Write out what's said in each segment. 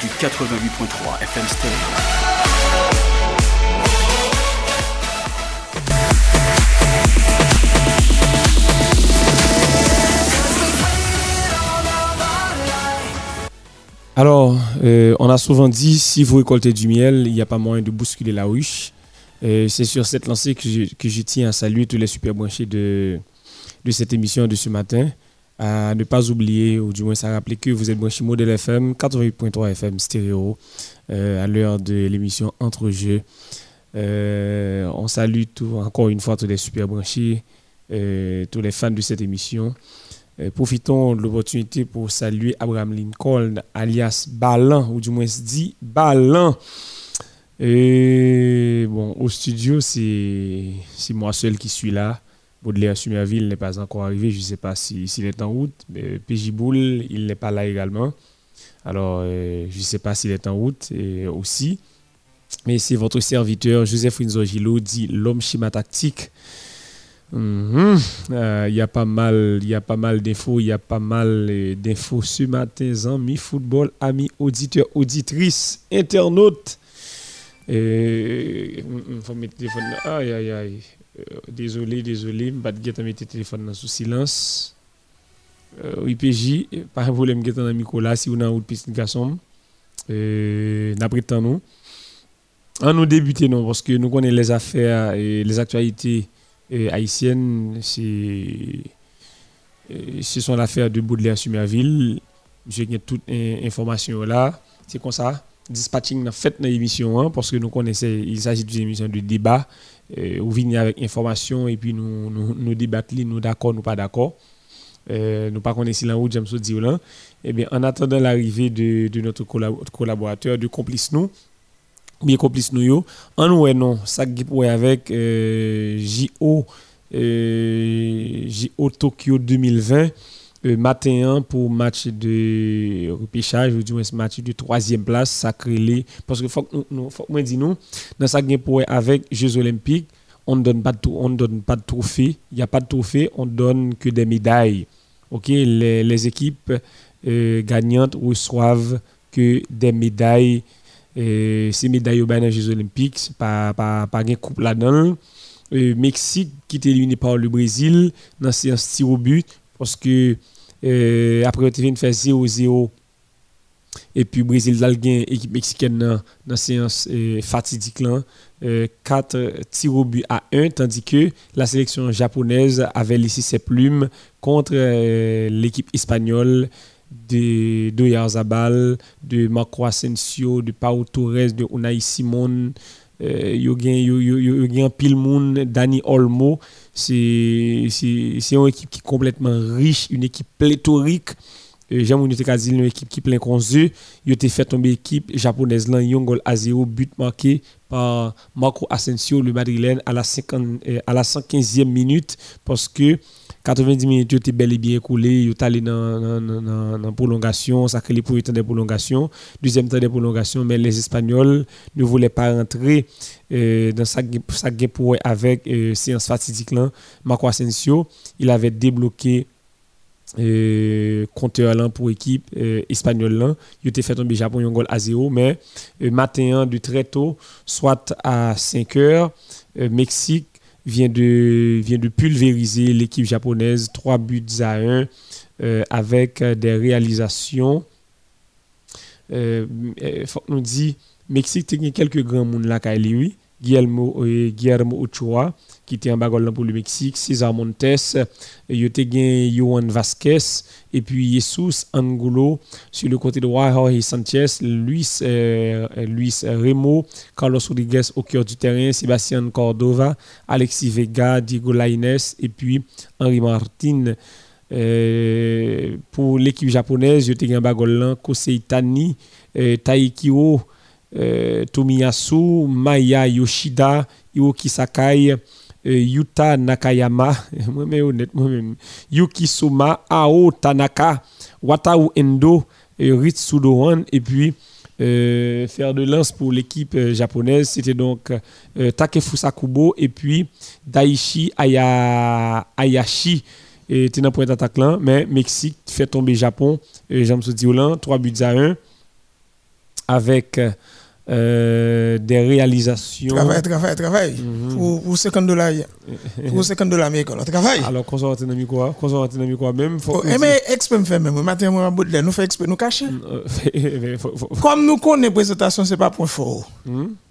du 88.3 FM Stereo. Alors, euh, on a souvent dit, si vous récoltez du miel, il n'y a pas moyen de bousculer la ruche. Euh, c'est sur cette lancée que je, tiens à saluer tous les super branchés de cette émission de ce matin. À ne pas oublier, ou du moins à rappeler que vous êtes branché Modèle FM, 88.3 FM stéréo, euh, à l'heure de l'émission Entre Jeux. Euh, on salue tout, encore une fois tous les super branchés, euh, tous les fans de cette émission. Profitons de l'opportunité pour saluer Abraham Lincoln, alias Balan, ou du moins se dit Balan. Bon, au studio, c'est moi seul qui suis là. Baudelaire Sumerville n'est pas encore arrivé. Je ne sais pas s'il si, s'il est en route. Mais PJ il n'est pas là également. Alors, euh, je ne sais pas s'il est en route aussi. Mais c'est votre serviteur, Joseph Winzogilo, dit l'homme schéma tactique. Mhm. Euh, Il y a pas mal, il y a pas mal d'infos, il y a pas mal euh, d'infos ce matin, amis football, amis auditeurs, auditrices, internautes. Il faut mettre téléphone. Aïe, aïe, aïe. Euh, désolé, désolé. Je vais mettre le téléphone dans sous silence. Euh, oui, PJ, pas de problème, je vais Nicolas, si vous avez une petite garçon. Euh, N'apprétons nous. On nous débuter, non, parce que nous connaissons les affaires et les actualités euh, haïtiennes. Euh, Ce sont l'affaire de Baudelaire Sumerville. J'ai toute euh, information là. C'est comme ça. Dispatching n'a fait dans l'émission hein, parce que nous connaissons, il s'agit d'une émission de débat euh, où venir avec information et puis nous, nous, nous nous d'accord, nous pas d'accord. Euh, nous pas connaissons si où James dit là. Eh bien, en attendant l'arrivée de, de notre collab- collaborateur, de complice nous, ou bien complice nous, yo, en nous, non, ça qui pourrait avec euh, JO, euh, JO Tokyo 2020 euh, matin 1 pour match de repêchage, ou du moins match de troisième place, sacré Parce que faut que nous, nous- dans ça pour avec Jeux Olympiques, on ne donne pas de, on ne donne pas de trophée. Il n'y a pas de trophée, on donne que des médailles. Ok, les, équipes euh, gagnantes reçoivent que des médailles. Euh, ces médailles au dans Jeux Olympiques, pas pas pas coupe là-dedans. Euh, Mexique qui est éliminé par le Brésil dans séance tir au but parce que euh, après on vient faire 0-0 et puis Brésil gagné équipe mexicaine dans dans séance euh, fatidique là 4 tirs au but à 1 tandis que la sélection japonaise avait laissé ses plumes contre euh, l'équipe espagnole de Doyarzabal, de Marco Asensio, de Pau Torres, de Unai Simon, euh, yo gen yo yo yo yo gen pile moun Dani Olmo c'est une équipe qui est complètement riche une équipe pléthorique. Euh, Jean Mounou une équipe qui plein konzu yo te fait tomber équipe japonaise là yon goal à 0 but marqué par Marco Asensio le madrilène à la 50 euh, à la 115e minute parce que 90 minutes yo te bel et bien écoulé yo allé dans dans prolongation ça crée les premiers temps de prolongation. Deuxième temps de prolongation mais les espagnols ne voulaient pas rentrer euh, dans sa sa avec euh, séance fatidique là Asensio il avait débloqué euh, compteur pour équipe euh, espagnole il était fait tomber Japon un goal à 0 mais matin de très tôt soit à 5 heures Mexique vient de pulvériser l'équipe japonaise 3 buts à 1 euh, avec des réalisations. Euh, euh, faut nous dit Mexique a quelques grands monde là qui oui Guillermo euh, Guillermo Ochoa qui était en bagarre pour le Mexique, César Montes, euh, il y a Johan Vasquez et puis Jesus Angulo sur le côté droit Jorge Sanchez, Luis euh, euh, Luis Remo, Carlos Rodriguez au cœur du terrain, Sébastien Cordova, Alexis Vega, Diego Lainez et puis Henri Martin. Euh, pour l'équipe japonaise, je t'ai bagol Kosei Tani, euh, Taikiro, euh, Tomiyasu, Maya Yoshida, Ioki Sakai, euh, Yuta Nakayama, moi-même Ao Tanaka, Watao Endo, euh, Ritsu Dohan, et puis faire de lance pour l'équipe japonaise, c'était donc euh, Takefusa Kubo et puis Daichi Aya, Ayashi était dans point d'attaque là, mais Mexique fait tomber Japon, euh, Diolan, 3 buts à 1 avec euh, des réalisations. Travail, travail, travail. Pour, pour 50 dollars. Pour 50 dollars américains, on travaille. Alors, qu'on soit dans quoi Qu'on soit quoi même faut Oh, eh, mais expert me fait même. Matin, moi, bout de lait, nous fait expert, nous cacher. Faut- Comme nous connaissons présentation, c'est pas point fort.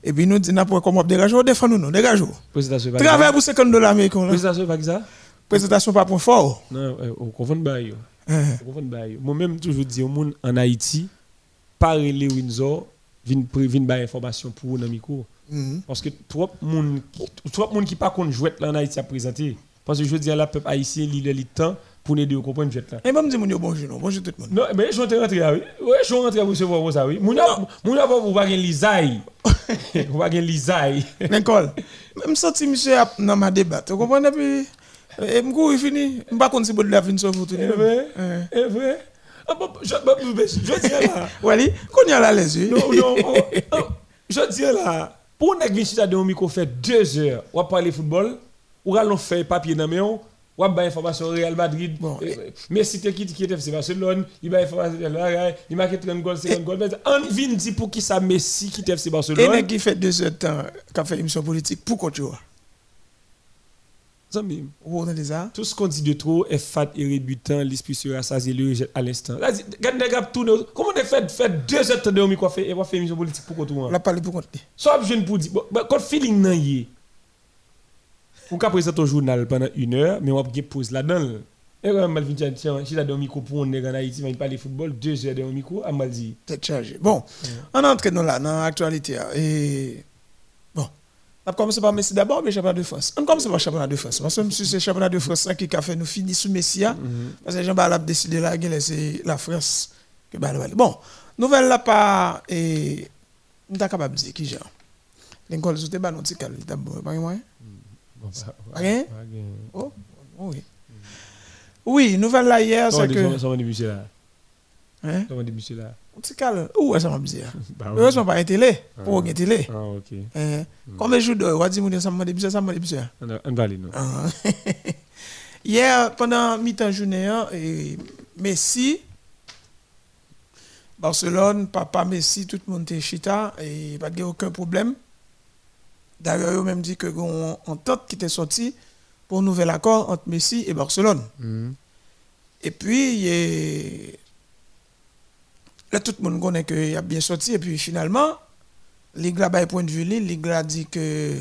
Et puis nous disons n'importe comment dégager, défendons nous, dégagez. Présentation pas Travail pour 50 dollars américains. là. Présentation pas ça Présentation pas point fort. Non, on comprend pas. Hein. On comprend pas. Moi-même, toujours dis au monde en Haïti, pas les Windsor, vin pré- vin ba information pour vous dans micro. Mhm. Parce que trop monde trop monde qui pas contre jouet là en Haïti à présenter. Parce que je dis à la peuple haïtien, il a le temps pour nous comprendre jouet là. Et même dis mon yo bonjour, bonjour tout le monde. Non, mais je suis rentré là, oui. Je suis rentré vous ça, oui. Moun a pas vous pas. Vous pas gen lisaï. Nicole, même sorti monsieur a- dans ma débat, puis et il fini, m'pas si la fin sur vous tout. Eh vrai? Eh vrai? Ah, je, bah, je, je dis là. Wally, qu'on y a là les yeux. Non, non, oh, oh, je dis là, pour un vin chita de un micro fait deux heures, ou parler football, ou allons faire papier dans main, ou ba information Real Madrid, Bon, euh, Messi te quitte qui était FC Barcelone, il ba information Real Madrid, il marque 30 goals, 50 goals, mais on vient dire pour qui ça Messi qui était FC Barcelone. nèg qui fait deux heures de temps, qui a fait émission politique, pour qu'on tu vois? Zami? Tout ce qu'on dit de trop est fat et rébutant, l'esprit le rejette à l'instant. Comment on fait fait deux heures de de micro fait et on fait émission politique pour tout le On monde. a parlé pour compte. Soit jeune pour dire, quand feeling nan yé, ou qu'à présenter journal pendant une heure, mais on va pause là-dedans. Et quand mal vient tiens, si dans micro pour on est en Haïti, mais parler football, deux heures le micro, dit. Bon, on entre dans là, dans l'actualité. hein. Et on va commencer par Messi d'abord, mais championnat de France. On commence par championnat de France. Parce que monsieur, c'est le championnat de France hein, qui a fait nous finir sous Messi. hein. Parce que Jean-Baptiste a décidé là, c'est la France que bah, Bon, nouvelle là pas. Et on est capable de dire qui genre. L'école ballons, tu calmes, d'abord. Pas moyen? Pas rien? Oh, oui. Oui, nouvelle là hier, c'est que. Ça va débuter là. Hein? Ça va débuter là. On. Où est-ce que dit? Ouais. Heureusement, pas une télé. Pour une télé. Ah, ok. Eh, Combien de jours de on dit mon ça m'a dit ça m'a dit. On on va aller, non? Ah. Hier pendant mi-temps journée hein, et Messi Barcelone, papa Messi, tout le monde était chita et pas de aucun problème. D'ailleurs, ils même dit que une entente qui était sortie pour un nouvel accord entre Messi et Barcelone. Mhm. Et puis, il tout le monde connaît qu'il a bien sorti. Et puis, finalement, Ligue là-bas, point de vue, li, Ligue là dit que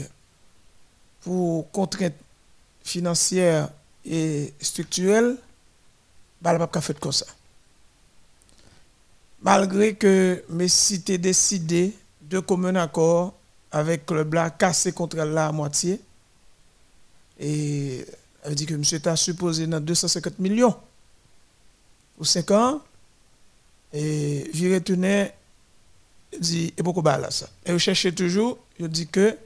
pour contraintes financières et structurelles, bah, pas fait comme ça. Malgré que Messi était décidé de commun accord avec le là, casser contre là à moitié. Et elle dit que monsieur t'a supposé dans 250 millions pour 5 ans. Et j'y retournais, dit, et beaucoup là ça? Et je cherchais toujours, je dis que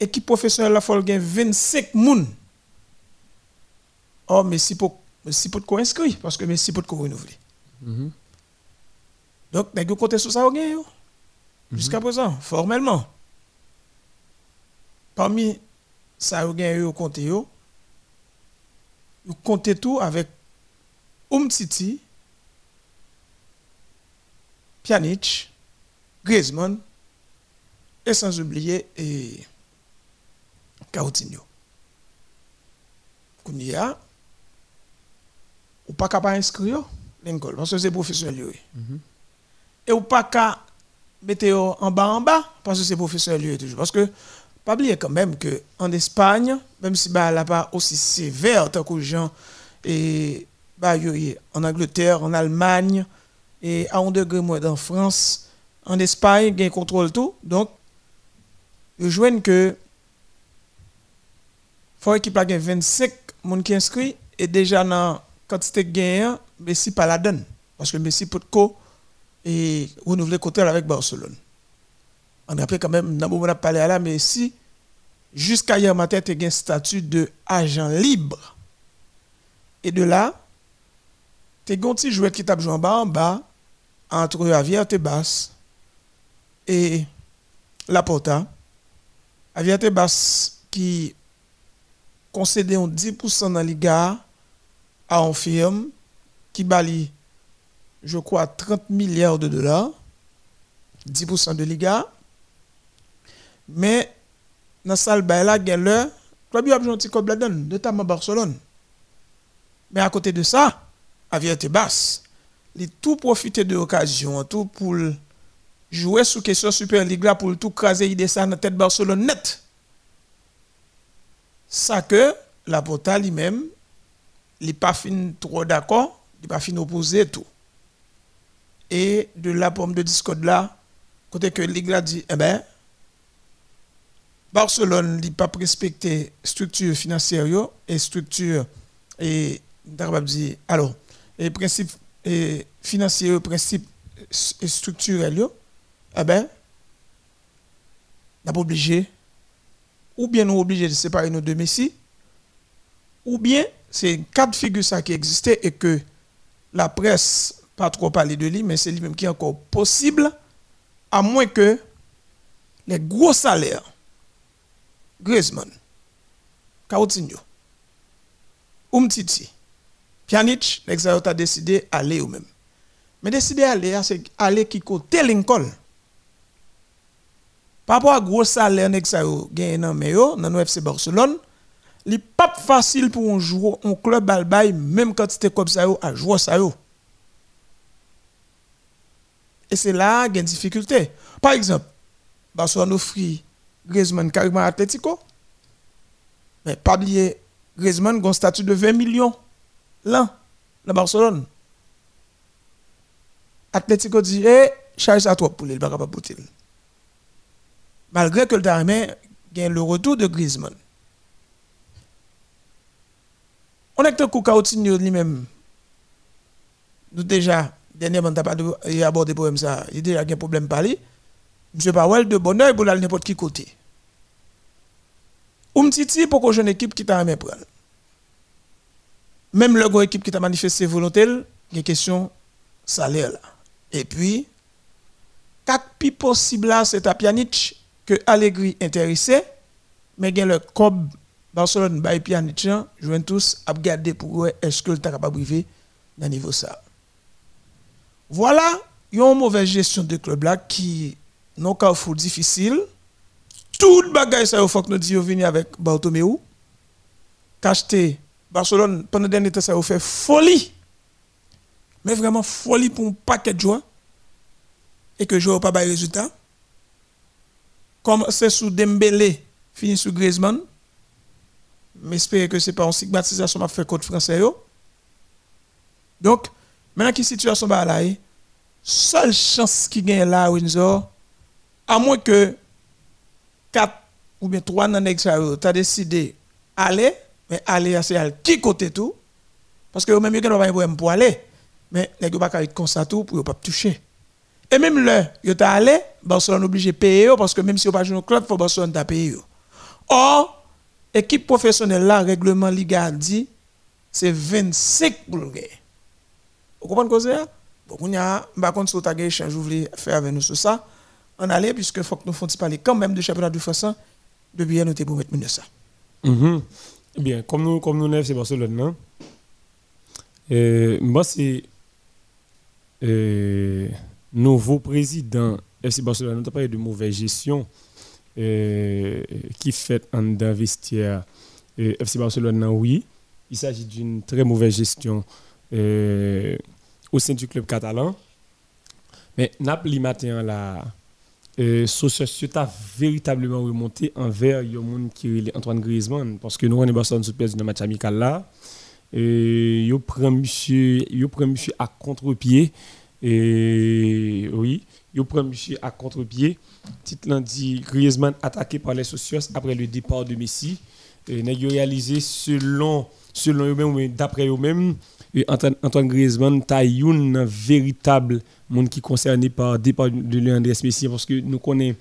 équipe professionnelle la faut gagner 25 moun. Oh, mais si pour si pour quoi inscrit parce que Messi pour quoi renouveler. Mhm. Donc, yo compter sur ça yo? Jusqu'à présent, formellement. Parmi ça yo compter yo, yo compter tout avec Umtiti, Pjanic, Griezmann et sans oublier et Coutinho. Kounia, ou pas capable inscrire l'école parce que c'est professionnel yo. Et ou pas mettre yo en bas en bas parce que c'est professionnel yo toujours parce que pas oublier quand même que en Espagne même si bah là pas aussi sévère tant que gens et bah en Angleterre, en Allemagne et à un degré moins en France, en Espagne, a un contrôle tout. Donc, je joignent que faut équipe gagne 25 monde qui inscrit est déjà dans quantité gain, Messi pas la donne. Parce que Messi peut et renouveler côté avec Barcelone. On rappelle quand même, dans moment on a parlé à la Messi, jusqu'à hier matin, tu un statut de agent libre. Et de là, tu as un petit joueur qui t'a joué en bas, en bas, entre Javier Tebas et Laporta. Javier Tebas qui concédait 10% dans la Liga à un firme qui balit, je crois, 30 milliards de dollars, 10% de Liga. Mais dans salle là, il y a le club de notamment Barcelone. Mais à côté de ça, vérité basse, il tout profiter de l'occasion, pour jouer sous question Super Ligue là pour tout craser idée ça dans tête Barcelone net. Ça que la Porta lui-même, il pas fin trop d'accord, il pas fin opposé tout. Et de la pomme de discorde là, côté que Ligue dit, eh ben, Barcelone n'a pas respecté structure financière et structure et alors et principe et financier principe structurel eh ben n'a pas obligé ou bien nous obligé de séparer nos deux messieurs ou bien c'est un cas de figure ça qui existait et que la presse pas trop parlé de lui mais c'est lui-même qui est encore possible à moins que les gros salaires Griezmann, Coutinho, Umtiti, L'examen a décidé d'aller ou même. Mais décider d'aller, c'est aller qui côté Lincoln. Par rapport à gros salaire ça gagné dans le FC Barcelone, n'est pas facile pour un joueur, un club balbaï, même quand c'était comme ça, à jouer ça. Et c'est là qu'il y a une difficulté. Par exemple, Barcelone offre Griezmann carrément Atletico. Mais pas oublier, Griezmann a un statut de 20 millions là, dans Barcelone. Atletico dit, eh, charge à toi pour le pas pour Malgré que le terrain gagne le retour de Griezmann. On est que Coutinho lui-même, nous déjà, dernièrement, on pas abordé le problème ça, il a déjà un problème par lui. Monsieur Powell de bonheur pour aller n'importe qui côté. Umtiti pour que jeune équipe qui t'a amené prendre. Même le équipe qui t'a manifesté volonté, il y a une question salaire là. Et puis, quatre plus possible c'est à Pjanic que Allegri intéressé, mais il le cob Barcelone by Pjanic, tous à regarder pour est-ce que le capable de dans niveau ça. Voilà, il y a une mauvaise gestion de club là qui non carrefour difficile tout le bagage ça il faut que nous disions venir avec Bartomeu qu'acheter Barcelone pendant dernier temps ça a fait folie. Mais vraiment folie pour un paquet de joueurs. Et que joueur pas de résultat. Comme c'est sous Dembélé fini sous Griezmann. J'espère que c'est pas une stigmatisation m'a fait contre français donc maintenant qui situation là seule chance qui gagne là Windsor à moins que 4 ou bien 3 dans tu as décidé aller, mais aller c'est à qui côté tout, parce que même vous n'avez pas de pour aller, mais vous n'avez pas comme ça tout pour ne pas toucher? Et même là, vous êtes allé, Barcelone est obligé de payer, parce que même si n'avez pas joué au club, il faut Barcelone payer. Or, équipe professionnelle là, règlement Liga dit, c'est 25 pour le gagner. Vous comprenez ce que c'est? Bon, on a, par contre, avez échange, vous voulez faire avec nous sur ça, on allait, puisque faut que nous fassions parler quand même de championnat de France, de bien noter pour mettre de ça. Mm Bien, comme nous, comme nous, c'est Barcelone, non? Euh, moi, c'est euh, nouveau président FC Barcelone, on parlé de mauvaise gestion euh, qui fait en d'investir FC Barcelone, oui. Il s'agit d'une très mauvaise gestion au sein du club catalan. Mais Napoli matin là euh, société a véritablement remonté envers le monde qui Antoine Griezmann. Parce que nous on est Barcelone dans le match amical là. Et yo prend monsieur à contre-pied. Et oui yo prend monsieur à contre-pied. Titre dit Griezmann attaqué par les socios après le départ de Messi. Nèg yo réalisé selon selon eux-mêmes d'après eux-mêmes Antoine, Antoine Griezmann ta un véritable monde qui concerné par départ de Leandre Messi parce que nous connaissons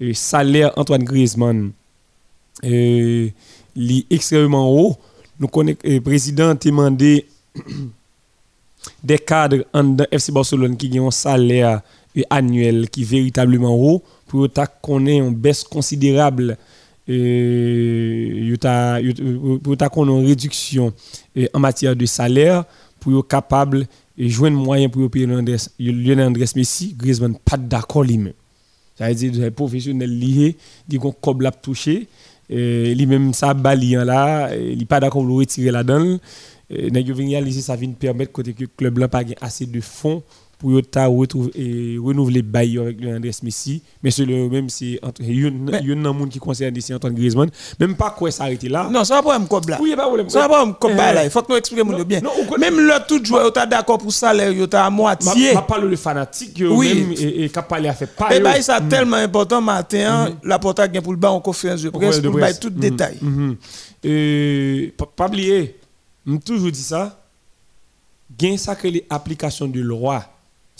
le salaire Antoine Griezmann euh, est extrêmement haut. Nous connaissons le président a demandé des cadres en FC Barcelone qui ont un salaire annuel qui est véritablement haut pour qu'on ait une baisse considérable pour qu'on ait une réduction en matière de salaire pour être capable de jouer un moyen pour payer Lionel Andrés Messi, Griezmann pas d'accord lui-même. Ça veut dire les professionnels liés, ils ont un touché, lui-même ça balian là, il pas d'accord pour retirer la donne. Nèg vinn réaliser ça vient permettre côté que club là pas assez de fonds pour retrouver renouveler bail avec le Andrés Messi. Mais c'est le même c'est entre une un monde qui concerne ici Antoine Griezmann. Même pas quoi s'arrêter là. Non ça va pas me cob là. Oui pas problème. Ça va pas me cob là il faut que nous expliquions bien. même le tout joueur tu d'accord pour salaire yo à moitié. Pas parle de fanatique oui. et cap parler a fait pas et bah ça tellement important matin mm-hmm. la porte pour le bas en conférence de presse pour bailler tout mm-hmm. détail. Et pas oublier toujours dit ça gain ça que l'application de loi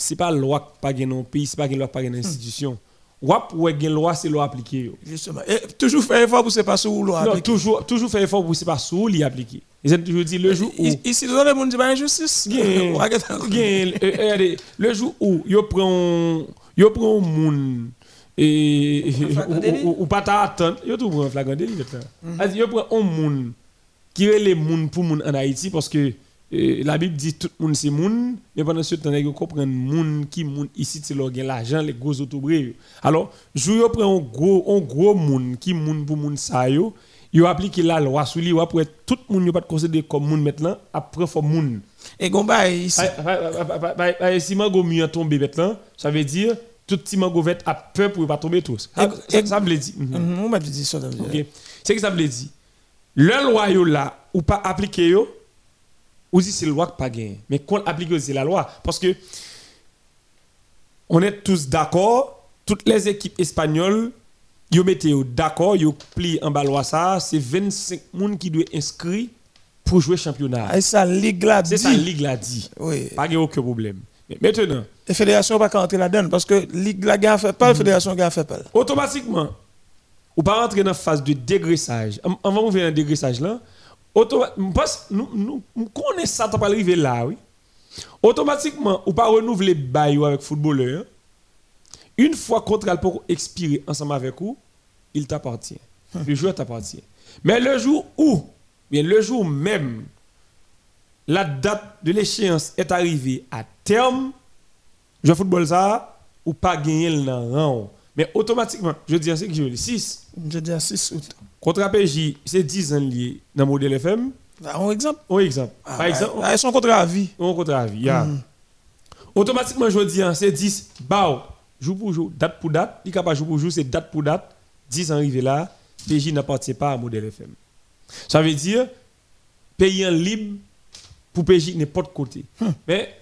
c'est pas loi qui pas dans un pays, c'est pas une loi pas dans institution. Wap ouais une loi c'est loi appliquée. Justement. Et toujours faire effort pour c'est pas sous loi Non, toujours toujours faire effort pour c'est pas sous l'y appliquer. Ils ont toujours dit le jour où ici dans le monde dit pas injustice. Regardez, le jour où yo prend yo prend un monde et ou pas t'attendre, yo tout prend flagrant délit maintenant. Yo prend un monde qui est les monde pour monde en Haïti parce que la Bible dit tout le monde c'est monde, mais pendant ce temps, vous comprenez monde qui monde ici, c'est l'argent, les gros autobrés. Alors, je vous prends un gros, un gros monde qui monde pour monde ça, yo, yo applique la loi sur lui, pour tout le monde pas considéré comme monde maintenant, après faut monde. Et gomba ici. Si mango mieux tomber maintenant, ça veut dire tout petit mango va a peur pour pas tomber tous. Ça me dit. On m'a dit ça. C'est que ça me dit. Le loi là ou pas appliqué yo aussi c'est la loi qui pas gagné. Mais qu'on applique aussi la loi. Parce que on est tous d'accord, toutes les équipes espagnoles, ils mettent d'accord, ils plient en bas loi ça, c'est 25 personnes qui doivent inscrire pour jouer championnat. Et ça, Ligue l'a dit. C'est ça, Ligue l'a dit. Oui. Pas aucun problème. Mais maintenant. La fédération va pas entrer là-dedans parce que Ligue la fait pas, la fédération a fait pas. Automatiquement, ou pas rentrer dans la phase de dégraissage. Avant de faire un dégraissage là, nous, nous connaissons ça, pas arrivé là, oui. Automatiquement, ou pas renouveler bail avec footballeur. Hein. Une fois le contrat pour expirer ensemble avec vous, il t'appartient. Hum. Le joueur t'appartient. Mais le jour où, bien le jour même, la date de l'échéance est arrivée à terme, joueur football ça, ou pas gagner le rang. Mais automatiquement, je dis je le 6. Je dis 6 août. Contre PJ, c'est 10 ans lié dans le modèle FM. Ah, un exemple Un exemple. Ah, Par exemple. Ah, son contrat à vie. Un contrat à vie, yeah. mm. Automatiquement, je dis, c'est 10, bah, jour pour jour, date pour date. Il capable jour pour jour, c'est date pour date. 10 ans arrivé là, PJ n'appartient pas à modèle FM. Ça veut dire, payant libre pour PJ n'importe côté. Hum. Mais,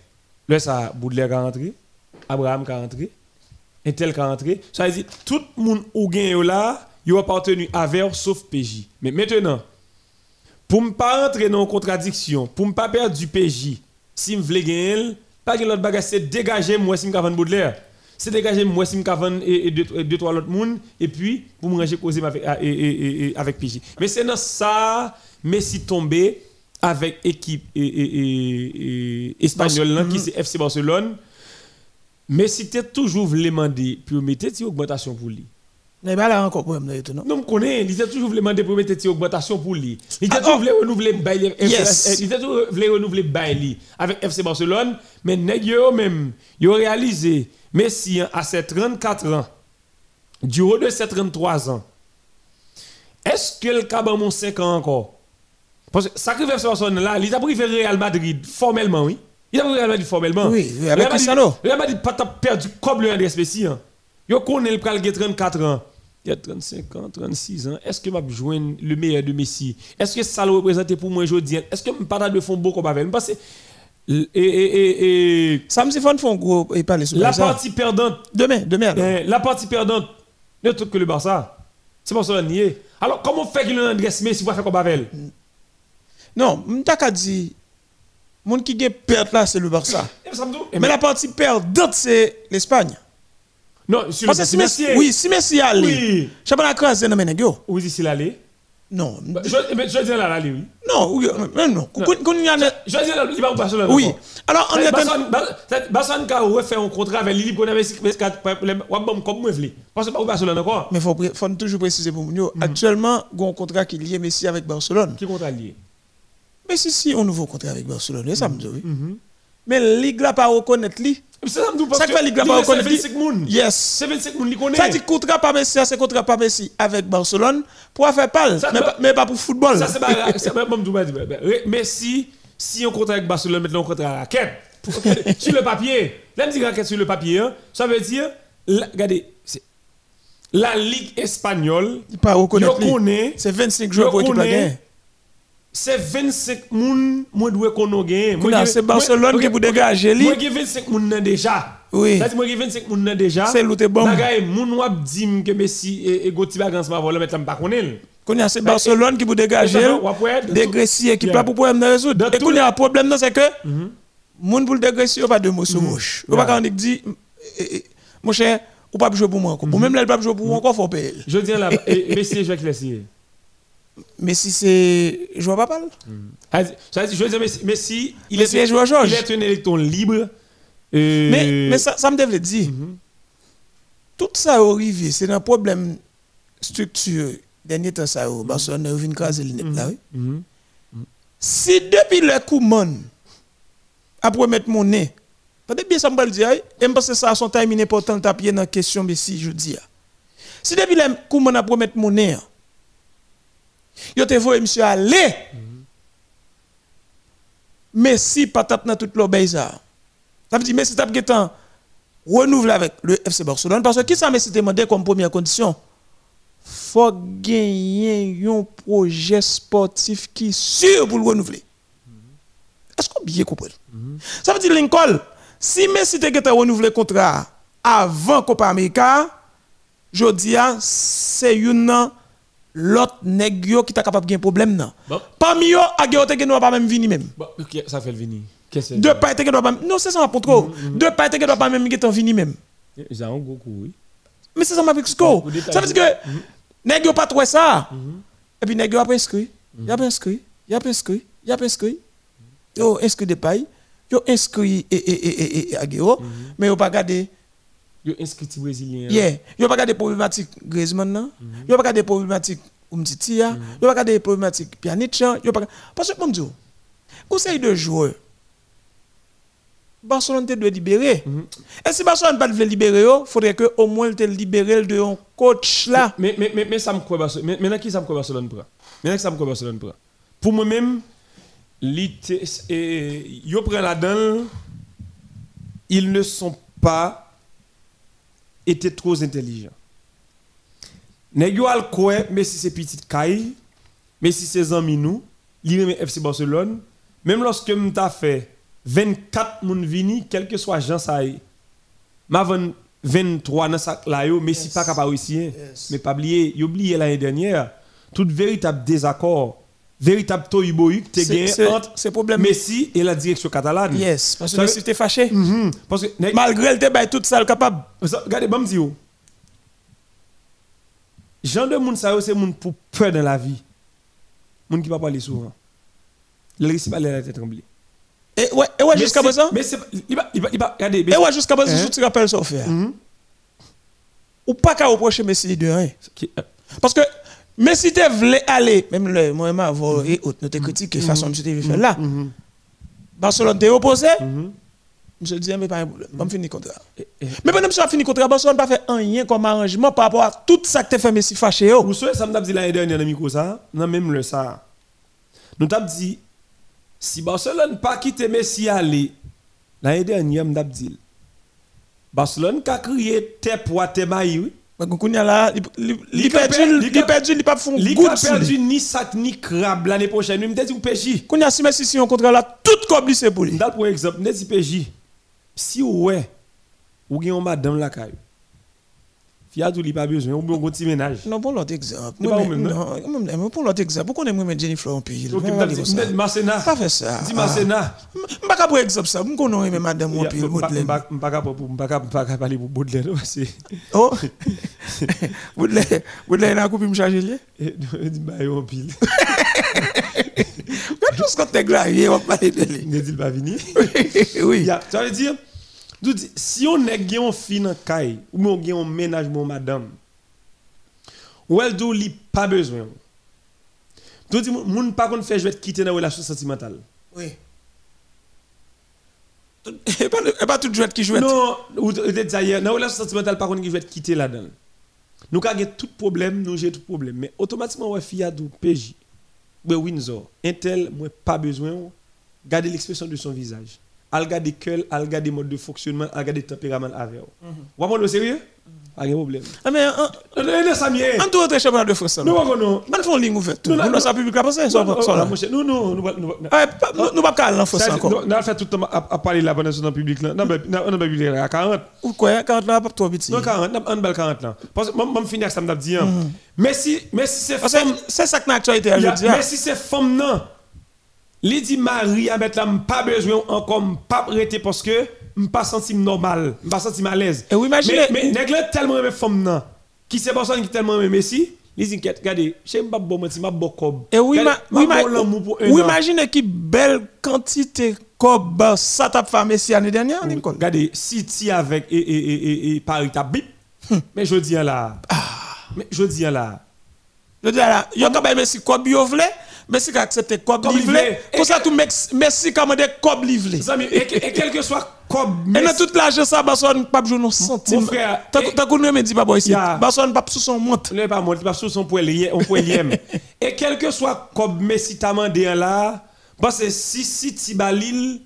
là, ça, Baudelaire a rentré, Abraham a rentré, Intel a rentré. Ça veut dire, tout le monde ou gagne là, il appartenu à vers sauf PJ. Mais maintenant, pour ne pas entrer dans une contradiction, pour ne pas perdre du PJ, si je veux gagner, pas que l'autre bagage, c'est dégager moi si je veux Baudelaire. C'est dégager moi si je veux et deux, trois autres monde, et puis pour me ranger causer avec, avec PJ. Mais c'est dans ça, Messi tombé avec équipe espagnole qui c'est FC Barcelone. Mais si tu toujours voulu demander, puis mettre une augmentation pour lui? Mais pas là encore problème non? Non, me connais, il a toujours voulu demander pour mettre une augmentation pour lui. Il a toujours voulu renouveler bail yes. il a toujours voulu renouveler bail avec FC Barcelone, mais nèg yo même, yo réalisé Messi à ses 34 ans, du haut de ses 33 ans. Est-ce que le cas mon 5 ans encore? Parce que ça que FC Barcelone là, il a pris Real Madrid formellement, oui. Il a pris Real Madrid formellement. Oui, avec Cristiano. Real Madrid pas perdu comme le Andrés Messi. Yo connaît le pral 34 ans il y a 35 ans, 36 ans, est-ce que je joindre le meilleur de Messi? Est-ce que ça le représente pour moi aujourd'hui? Est-ce que je ne pas de fond beaucoup avec Parce que et, et, et, ça me fait font gros et parler sur La partie perdante. Demain, demain. Eh, la partie perdante, ne tout que le Barça. C'est pas ça nier. Alors, comment fait qu'il a une adresse Messi pour faire comme Pavel? Non, ka dit monde qui perte là c'est le Barça. Eh, eh, Mais la partie perdante c'est l'Espagne. Non, sur Parce si Messi, oui, si Messi allait, Oui. championnat crasé dans men yo. Oui, ici, l'aller. Non. Bah, Je je dis là, l'aller, oui. Non, oui, mais non. Je dis là, il va au Barcelone. Oui. Alors on Eh, est Barcelone- a refait un contrat avec Lili pour Messi, bon, comme moi. Parce que pas au Barcelone encore. mais pré- faut toujours préciser pour nous. Mhm. Actuellement, il y a un contrat qui lie Messi avec Barcelone. Qui contrat lié? Mais si si un nouveau contrat avec Barcelone, ça me dit oui. Mais la Ligue là pas reconnaître lui. C'est ça, fait Ligue là pas reconnaître lui. 25 moun. Yes. C'est 25 moun, il connaît. Ça dit contrat pas Messi, c'est contrat pas Messi avec Barcelone pour faire pal, mais, pas- mais pas pour football. Ça, c'est pas. si, si on contrat avec Barcelone, maintenant on contrat à raquette, sur le papier, là, me dit raquette sur le papier, hein, ça veut dire, la- regardez, la Ligue espagnole, Il pas reconnaître. C'est 25 joueurs pour équipe. C'est 25 moun, moi, dois qu'on. Moi, c'est Barcelone qui vous dégager lui. Moi, j'ai 25 moun déjà. Oui. Dit, moi, j'ai 25 moun nan déjà. C'est l'outé bon. Bagay, moun wap dim que Messi et, Gauthier Bagans ma voler mettre pas connaît. Qu'on y a c'est Barcelone qui vous dégager. équipe Yeah. là pour problème de résoudre. Et y le- problème c'est que moun pour le dégraisser pas de mots sur gauche. Ou pas Yeah. quand on dit eh, eh, mon cher, ou pas jouer pour moi encore. Ou même là il pas jouer pour moi encore faut payer. Je dis là, Messi joueur qui l'a signé. Mais si c'est joueur pas mal. Ah, Ça veut dire, Messi, Messi, il Messi est, est joueur Georges. il est un électron libre. euh, Mais, mais ça, ça me devait dire, tout ça arrivé, c'est un problème structurel. Dernier temps, ça, au Barcelone, a venu craser le net là, oui. Mhm. Si depuis le coup, man, après mettre mon nez, attendez bien ça me dire, et parce que ça a son timing important, taper dans la question, mais si je dis, si depuis le coup, man, après mettre mon nez, yo te voye monsieur aller, mais si pas tape dans toute l'obéissance, ça. Ça veut dire, Messi tape temps renouveler avec le FC Barcelone. Parce que qui ça Messi demandé comme première condition faut gagner un projet sportif qui sûr pour le renouveler. Est-ce qu'on bien compris Ça veut dire, Lincoln, si Messi te renouvelé le contrat avant Copa América, je dis, c'est une l'autre nèg qui t'a capable de un problème. non. Bon. Parmi eux, Agüero te doit pas même venir même. Bon, ok, ça fait le que Deux pas que doit pas non c'est ça ma contre deux pas que doit pas même qui vini même. C'est J'ai un gros oui. mais c'est ça ma au détail, ça veut dire que nèg pas trouvé ça. Et puis nèg a pas inscrit. Il a pas inscrit. Il a pas inscrit. Il a pas inscrit. Yo inscrit des pailles. Yo inscrit et et et et et Agüero mais yo pas garder Yo inscrit ti brésilien. yeah. Yo pas garder problématique Griezmann nan. Yo pas garder problématique Umtiti ya. Yo pas garder problématique Pjanic yo pas parce que Dieu conseil de joueur Barcelone te doit libérer. Et si Barcelone pas veut libérer, il faudrait que au moins te libérer de un coach là. Mais, mais, mais, mais ça me croit Barcelone. mais- Maintenant, qui ça me croit Barcelone prend? Maintenant, qui ça me croit Barcelone prend? Pour moi-même, yo prend là-dedans, ils ne sont pas été trop intelligents. Nèg yo al quoi, mais si c'est petit caille, mais si c'est amis nous, li FC Barcelone, même lorsque m'ta fait 24 moun vini, quel que soit Jean y, m'a 23 dans sac là yo, mais si pas capable réussir, mais pas oublier, y oublier l'année dernière, tout véritable désaccord, véritable toyboyuk te c'est- entre. Messi et la direction catalane. Yes, parce que Messi était fâché. Mhm. Parce que Malgré le débat tout ça le capable. Regardez, bon, yo. Jean de moun sa c'est moun pour peur dans la vie. Moun qui pas parler souvent. Le risque pas la tête tremblée. Et ouais, et ouais jusqu'à présent? Mais c'est il va il va il va regardez. Et ouais jusqu'à présent, Hein? je te rappelle ça faire. Mhm. Ou pas qu'à reprocher Messi de rien. Euh, Parce que Messi te voulait aller, même le moi ma et autres, nous te critiqué façon de te faire là. Barcelone t'est opposé. Je dis mais pas un problème. On finit contrat. Mais pendant que je fini contrat, Barcelone pas fait rien comme arrangement par rapport à tout ça que t'as fait Messi fâché yo. Vous savez, ça m'a dit l'année dernière dans le micro ça, non même le ça. Nous t'avons dit, si Barcelone pas quitté Messi aller, l'année dernière, m'a dit, Barcelone a crié t'es poids, t'es maï, il- il Li il ka perdu, per- li il ka- perdu, perdu ni sac ni crabe l'année prochaine. Il m'a dit, ou péchi. Kounia si Messi si on contrat là, tout comme c'est pour lui. Dans pour exemple, m'a dit péchi. Si ouais, ou gen yon madame la caille. Fiat ou li pas besoin, bien un petit ménage. Non, pour l'autre exemple. C'est pas même, non, pour l'autre exemple, pourquoi on aime Jennifer en pile? Ok, Masséna. Pas faire ça. Dis Masséna. Ne pas exemple ça. Madame en pile. Baudelaire. Parler pour c'est Oh, Baudelaire, Baudelaire, il a coupé me charger lié. dit bah en pile. Tout ce tu as on va parler de lui. Il dit pas venir. Oui. Ya, ça veut dire si on est gen un fin en caille ou bien on gen un ménage mon madame ou elle dou li pas besoin. Nous dit moun pas qu'on fait je vais te quitter dans relation sentimentale. Oui. Et pas, et pas tout jouet qui joue. Non, ou d'ailleurs, dans la relation sentimentale, par contre, qui veut quitter là-dedans. Nous avons tout problème, nous j'ai tout problème. Mais automatiquement, ouais, fille ou PJ, ou Windsor, Intel, moi, pas besoin, garder l'expression de son visage. Al garder cœur, al garder mode de fonctionnement, al garder tempérament avec. Vous comprenez le sérieux? Pas de problème. Ah, mais, en Non, non, non, ça m'y est. tout autre championnat de France. Non, non, non. On fait une ligne ouverte. Non, Nous, non, dans sa public, là, parce que ça, Non, ça, là. non, Non, non, nous, nous, Ah, pas- nous, nous pas aller en France ça, encore. nous, nous allons faire tout le temps à, à parler là pendant ce public là. Non, mais, non, non, mais, public là, à 40. Ou quoi, quand là, pas trop petit. Non, 40, on bal 40 là. Parce que moi, je finis avec ça, je me dis. hein. Mais si, femme, c'est ça que l'actualité a a- si c'est femme non, li dit Marie à mettre là, pas besoin encore, pas arrêter parce que je pas senti normal, je pas senti à l'aise. Et vous imaginez- Mais, mais tellement aimé femme qui c'est personne qui tellement aimé Messi, li dit regardez, je suis pas bon menti, m'a bon cob. Et oui, ma, oui, m'a oui, imaginez qui belle quantité cob ça t'a fait Messi l'année dernière, Nicole. Regardez, City avec et, et, et, et, et Paris t'a bip. Mais je dis là. Mais je dis là. Je dis là, yo quand même Messi cob yo vle, Messi a accepté cob Cob livré. Pour ça tout Messi commandé cob livré. Et, quel que soit comme Et dans toute l'argent ça Barcelone pas jouer non centime. Mon frère, t'as connu me dit pas boy ici. Barcelone pas sous son monte. Ne pas monter parce que son poil on poil. Et quel que soit comme Messi t'a mandé un là, parce que si City Balil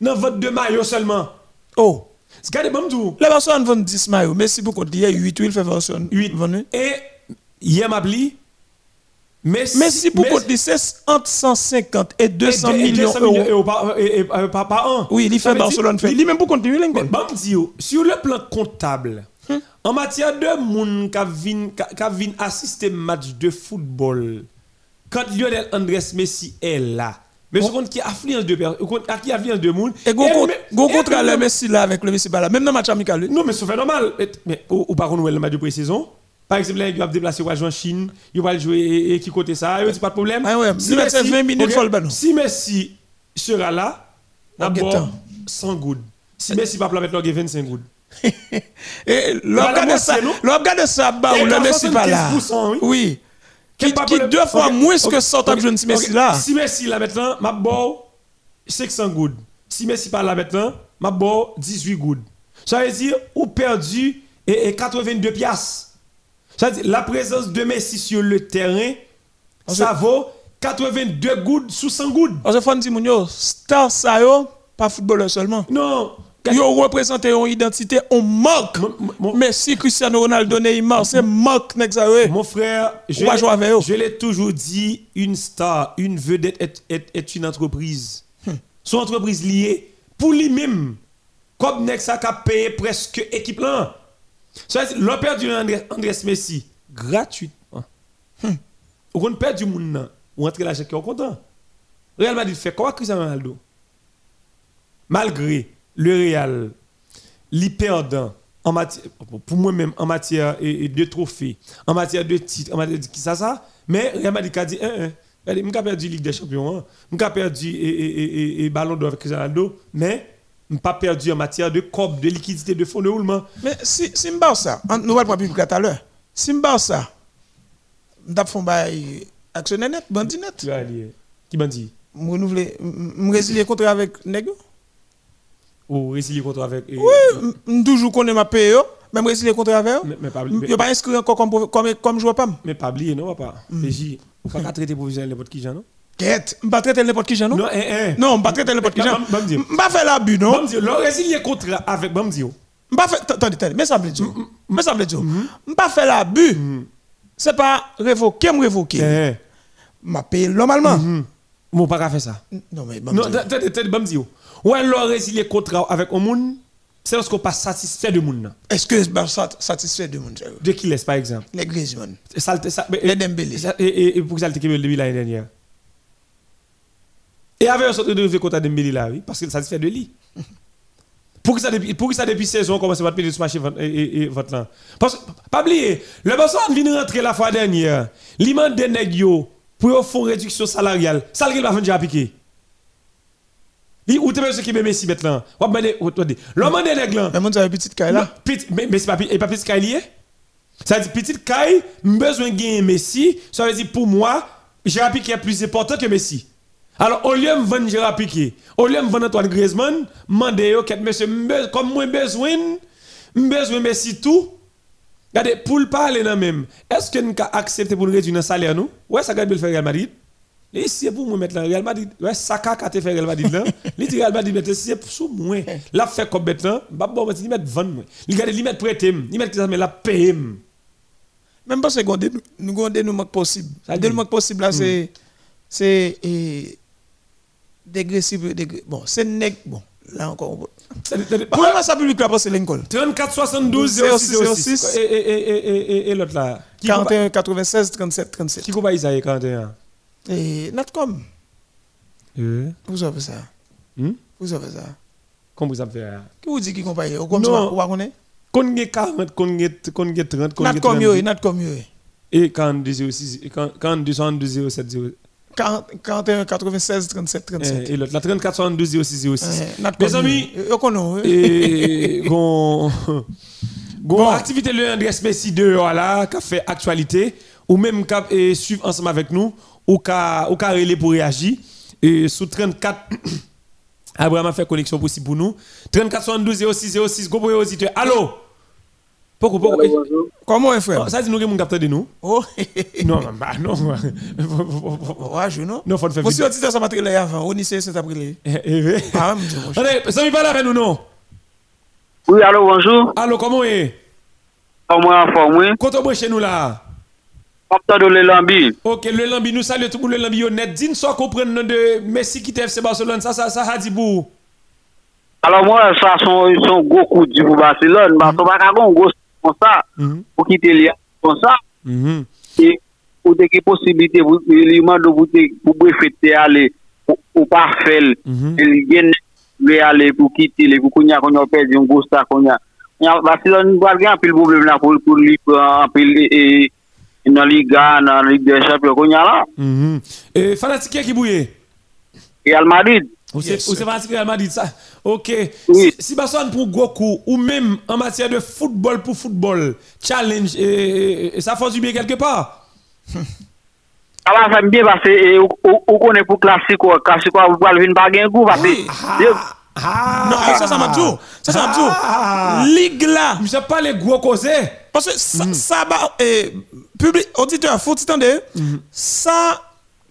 dans votre deux maillots seulement. Oh. Regardez bon tout. Les Barcelone vont 10 maillots. Messi beaucoup hier 8 il fait Barcelone 8 venu. Et hier m'a Messi Messi pour côté c'est entre 150 et 200 et- et millions 200 d'euros. par, par, an. Oui, il fait Barcelone fait. il- même pour continuer Mais bon, sur le plan comptable, en matière de moun qui vient assister match de football, quand Lionel Andrés Messi est là, mais ce compte qui affluence de personnes, qui affluence de monde. Et go mais- contre mais- le Messi là avec le Messi là. Même dans le match amical. Non, mais ça fait normal. Mais ou, ou par contre, le match de pré-saison. Par exemple, là, il va déplacer ou jouer en Chine, il va jouer et, qui côté ça, il pas de problème. Ah ouais, met ses 20 minutes. Si Messi sera là, On d'abord guette. 100 good. Si Messi va pas mettre 25 good. Et moi, ça, regarde ça bah où le Messi pas là. 75%, oui. Oui. Qui, deux fois moins que ça t'a ok, jeune si Messi là. Si Messi là maintenant, m'a bon 500 good. Si Messi pas là maintenant, m'a bon 18 good. Ça veut dire ou perdu et, et 82 piastres. Ça dire la présence de Messi sur le terrain, ça vaut 82 good sous 100 good. Parce que faut dire moun yo, star ça yo, pas footballeur seulement. Non. Yo représente une identité, on mon- Messi, Cristiano Ronaldo, Neymar, c'est ouais? Mon frère, je l'ai- je l'ai toujours dit, une star, une vedette est, est- est une entreprise. Son entreprise liée pour lui-même. Comme Nexa qui a payé presque équipe là. L'on perdu André, Andrés Messi gratuitement. Ou qu'on perd du monde, nan, ou entre l'argent qui est content. Real Madrid fait quoi Cristiano Ronaldo? Malgré le Real, l'hyperdant en matière, pour moi-même, en matière de trophées, en matière de titres, en matière de qui ça, ça, mais Real Madrid a dit, hein, hein, regardez, je perdu Ligue des Champions, hein, je perdu et, et, et, et, Ballon d'Or avec Cristiano Ronaldo, mais pas perdu en matière de COP, de liquidité, de fonds de roulement. Mais si, si m'ba ça, on- nous allons pas public tout à l'heure. Si m'ba ça, m'tap font bail actionnaire net, bandit net. Qui m'a dit M'renouveler, m'résilier contrat avec nèg yo. Ou résilier contre avec. et- Oui, m- toujours connaît ma paye yo, même résilier contrat avec. Mais, mais pas mais, Yo pas inscrit encore comme comme comme joueur pam. mais pas oublier, non, pas. PJ, ou pas qu'à traiter professionnel n'importe qui, non? Quête, m'pas traiter n'importe qui non Non, hein, hein. Non, m'pas traiter n'importe qui me dire. M'pas faire l'abus non? Le résilier contrat avec Bam Dio. M'pas faire attendez, attendez, mais ça veut dire. Mais ça veut dire. M'pas faire l'abus. C'est pas révoquer, me révoquer. Eh, M'a payé normalement. Bon, Mm-hmm. pas faire ça. Non mais bon, Non, attendez, attendez, Bam Dio. Ou alors résilier contrat avec un monde c'est lorsqu'on pas satisfait de monde. Est-ce que ça satisfait de monde De qui laisse, par exemple? Les Griezmann. Les Dembélé. et, pour ça le l'année dernière? Et avec un sorte de revue contre Dembélé là, oui, parce que ça se fait de lui. Pour que ça depuis pour que ça depuis saison commence à payer ce marché et, votre là? Parce que pas oublier, le Barcelone vient rentrer la fois dernière. Li mande des nèg yo pour font réduction salariale. Ça le va déjà piqué. Li ou te ce qui Messi maintenant. Ou demander ou toi dit. L'homme des nèg là. Mais mon Dieu, petite caille Non, là. petit- mais, mais c'est pas, et pas petit Kyle lié. Ça veut dire petit Kyle, besoin de gagner Messi. Ça veut dire pour moi, Gérard Piqué est plus important que Messi. Alors, au lieu de vendre Gérard Piqué, au lieu de vendre Antoine Griezmann, mandez yo monsieur comme moi besoin, besoin Messi tout. Regardez, pour le parler dans même, est-ce que nous avons accepté pour nous réduire notre salaire nous? Ouais, ça gagne le faire Real Madrid. Et si c'est pour moi là, Real Madrid, ouais, qui a fait Real Madrid là, il dit Real Madrid si c'est pour moi. Là fait comme là, bah bon, il met 20 moi. Il garde il met prêter, il met ça mais la paye. Même parce que nous avons nous manque possible. Ça Le dit. manque possible là, c'est. C'est. Eh, Dégressif. dégré- Bon, c'est nègre. Bon, là encore. Pour le ça public là, c'est l'école. 34 72 06 06 et et et et et et l'autre là? Qui combat- 41, 96, 37, 37. Qui combat Isaïe 41 Et Natcom, Euh, vous savez ça? hmm? Vous savez ça? Comment ça fait là Qui vous dit qui compagnie ça, vous connaissez? Qu'on get 40, qu'on get qu'on get 30, qu'on get Natcom, yo, 32. Natcom, yo. et 42 06 et 42 72 07 0 40 41, 96, 37, Eh, 37. et l'autre la 34 72 06 06. Eh, Natcom, Mes amis, gon Bon. activité le Andrés Messi de voilà qui a fait actualité ou même qui et suivre ensemble avec nous ou ka ou ka relais pour réagir et sous 34 Abraham a fait connexion possible pour nous 34 72 06 06 go pour les auditeurs allô? Pourquoi Comment est frère ça dit nous de nous Oh, non non bah non ouais, je know. non faut faire Monsieur, tu ça m'a trélé avant. On y sait, c'est après. Eh, eh, eh. Ah, ça me parle avec nous non? Oui, allô, bonjour. allô comment est? Comment quand on est chez nous là? Capteur de l'Elambi. Ok, le Lambi, nous saluons tout le monde, le Lambi honnête. Dis-nous de Messi qui FC Barcelone, ça, ça, ça dit pour. Alors, moi, ça, son, son gros coup de pour Barcelone. Pas un gros kon sa, mhm. pou ki te li a kon sa, mhm. e ou te ki posibilite li mando pou te pou pou e fete ale ou pa fel, mhm. e li gen le ale pou ki te li, pou konya konya pezi, yon gosta konya. Basi lan nou valgen apil pou blevna pou li apil e, e nan liga, nan liga champion konya la. E fanatike ki bouye? E al Madrid. Ou c'est Yes, c'est Real Madrid, ça. Ok. Oui. Si, si Barcelone pour coup, ou même en matière de football pour football, challenge, et, et ça fait du bien quelque part. Ça va faire bien parce que ou- ou ou connaît pour classico, classico vous pouvez venir parce que de- Ah! Non, ça, ça m'a dit. Ça, ça m'a Ah. dit. Ligue là. Je sais pas les gros causés. Parce que ça, ça va. eh, public, auditeur, faut t'entendre. Ça,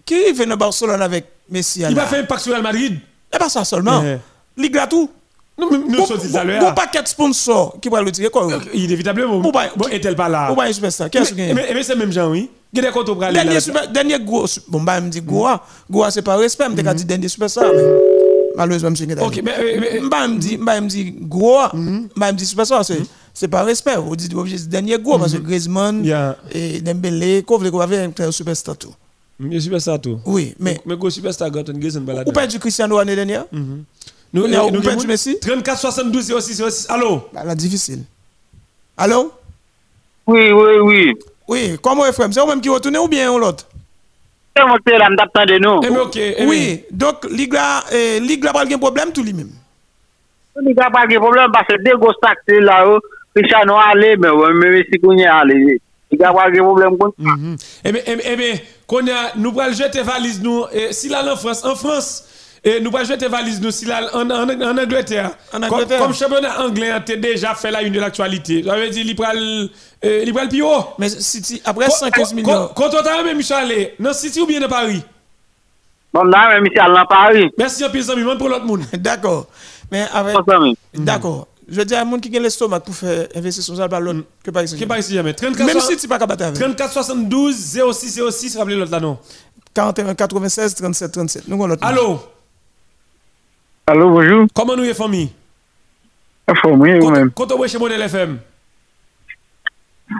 qui vient de Barcelone avec Messi Il va faire impact sur Real Madrid. Et pas ça seulement. Eh. Ligue là tout. Nous, sommes à Bon paquet de sponsors qui va le tirer quoi. Inévitablement. Bon, bah, Bon, est-elle pas là? Ou pas un superstar. Qu'est-ce que Mais, c'est même gens, oui. A là. super, dernier gros. Bon, bah, me dit Goa. Goa, c'est pas respect. Me dit dernier superstar. mais Malheureusement, monsieur Ngeda. Ok, mais, mais, mais- Mba me dit, mba me dit Goa. Mba me dit superstar. C'est, c'est pas respect. Vous dites, obligé de dernier gros parce que Griezmann Yeah. et Dembélé, qu'on veut qu'on va faire un superstar tout? Je suis pas ça tout. Oui, mais. Mais go superstar Gordon Grayson balade. Ou pas du Cristiano l'année dernière? Nous On a- nous ou nous- du Messi? 34 72 06 06. Allô? Bah, là, difficile. Allô? oui oui oui. Oui, comment est frère? C'est vous-même qui retourne ou bien ou l'autre? C'est mon terrain d'apprendre de nous. Eh mais OK. eh Oui, donc, Ligue là, eh, Ligue là, pas un problème tout lui-même? Il n'y a pas de problème parce que deux grosses taxes là, oh, Cristiano ouais, mais Messi qu'on y allé. Il n'y a pas de problème comme ça. Mhm. Eh bien, eh bien, eh bien, qu'on a, nous allons jeter valise nous, si là en France, en France, nous allons jeter valise nous, si là en, en, en Angleterre, En comme, Angleterre. comme championnat anglais a déjà fait la une de l'actualité. Ça veut dire, il prend le eh, il le plus haut. Mais City, après 115 millions. Quand on t'a même Michel dans City ou bien dans Paris? Bon, là, ici, à Paris. Merci un peu, amis, même pour l'autre monde. D'accord. Mais avec. D'accord. Je dis à monde qui a l'estomac pour faire investir investissement sur l'autre que Paris Saint-Germain. Même si tu pas capable avec. 34 72 06 06, rappelez l'autre là non. 41 96 37 37. Nous avons l'autre. Allô. Allô, bonjour. Comment nous est famille Famille ou même. Quand on chez Model FM.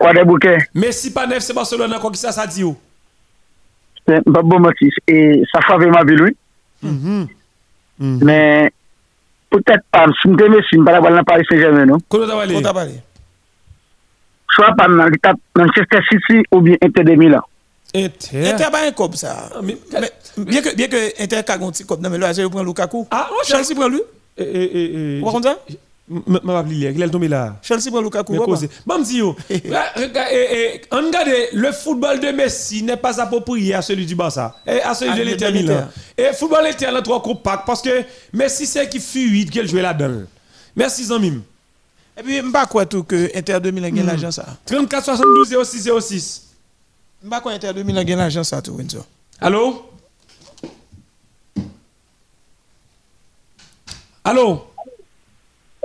Quoi des bouquets Messi pas neuf c'est Barcelone quoi qui ça ça dit où C'est bon motif. et ça fait ma ville oui. Mm-hmm. Mm-hmm. Mais peut-être pas. Si je me suis pas dans Paris Saint-Germain, non? Quand on va aller? On t'a parlé. Soit pas dans l'étape Manchester City ou bien Inter de Milan. Inter. Inter pas un cop ça. Ah, bien que bien que Inter a un petit cop, non mais là je prends Lukaku. Ah, non, Chelsea prend lui. Eh, eh, eh, eh, Vous comprenez m'a pas il est tombé là. Chelsea prend Lukaku. Bon, dis, le football de Messi n'est pas approprié à celui du Barça et à celui À de l'Inter. Milan. Et football Inter là trop compact parce que Messi c'est qui fuit qu'elle joue là-dedans. Merci Zamim. Et puis m'pas quoi tout que Inter 2000 a gagné l'argent ça. 34 72 06 06. M'pas quoi Inter 2000 a gagné l'argent ça tout Windsor. Allô? Allô?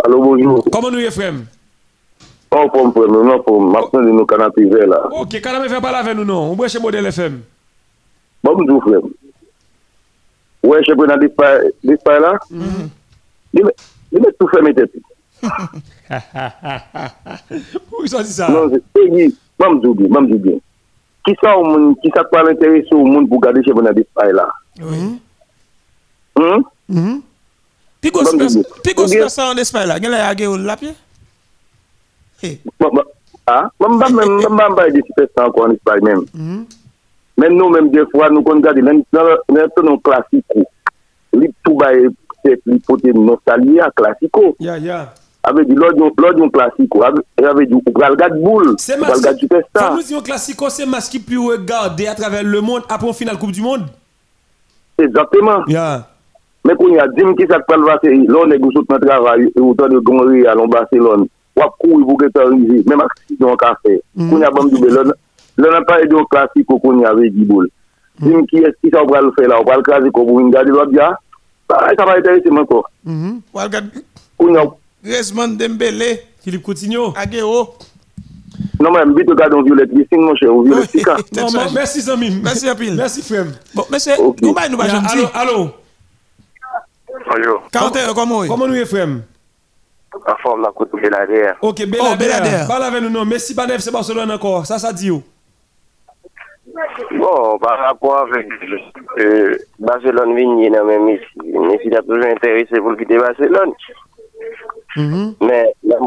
Alo, bonjou. Koman nou ye frem? An pou mpren nou, nan pou mpren di nou kanapive la. Ok, kanapive pala ven nou nou, ou breche model FM? Bon mdou frem. Ouè, chepe nan dispay la? Di mè tou frem ete pi. Ou yon di sa? Non, se yi, mamdou bi, mamdou bi. Ki sa ou moun, ki sa kwa l'interesse ou moun pou gade chepe nan dispay la? Oui. Hmm? Hmm? Go Bon, super bon. puis go Ok. super ça en Espagne là. Gagné la guerre la pied. Eh, Bon, bon, Ah, même pas, même, même pas, pas des superstars encore en Espagne même. Même nous, même des fois, nous, quand même dans dans nos classiques, les tout bas, c'est les potes nostalgie à classico. Ya, ya. Avec du, lors d'un lors d'un classico, avec avec du, ou pral gade boule, C'est ou pral gade Faut superstar. nous dire classico, c'est match qui plus regardé à travers le monde après une finale Coupe du Monde. Exactement. Ya. Mè kon yon dim ki sak pral vase, lò nè gousot mè travay, ou tan mm. mm. de gongri alon Barcelon, wap kou yon ketorize, mè mak si yon kafe. Kon yon bam dube, lò nan pare diyon klasiko kon yon ave giboul. Dim ki eski sa pral fè la, wapal krasi kou pou yon gade lò bya, sa pa eterese mè kò. Wal gade, Gresman Dembele, Filip Coutinho, Ageo, Non mwen, mbi te gade yon violet lising mwen che, yon violet sika. Non mwen, mersi zanmim. Mersi apil. Mersi frem. Bon, mersi, nou bay nou bay janm di. Alo, alo. Bonjour. 41, comment Comment nous Ephraim En forme la côte Belader. Ok, Belader. Oh, Belader. Parle avec nous, non. Messi Banef, c'est Barcelone encore. Ça, ça dit où Bon, par rapport avec euh, Barcelone Vigny, non, mais Messi, Messi a toujours intéressé pour quitter Barcelone. Mm -hmm. Mais. Là...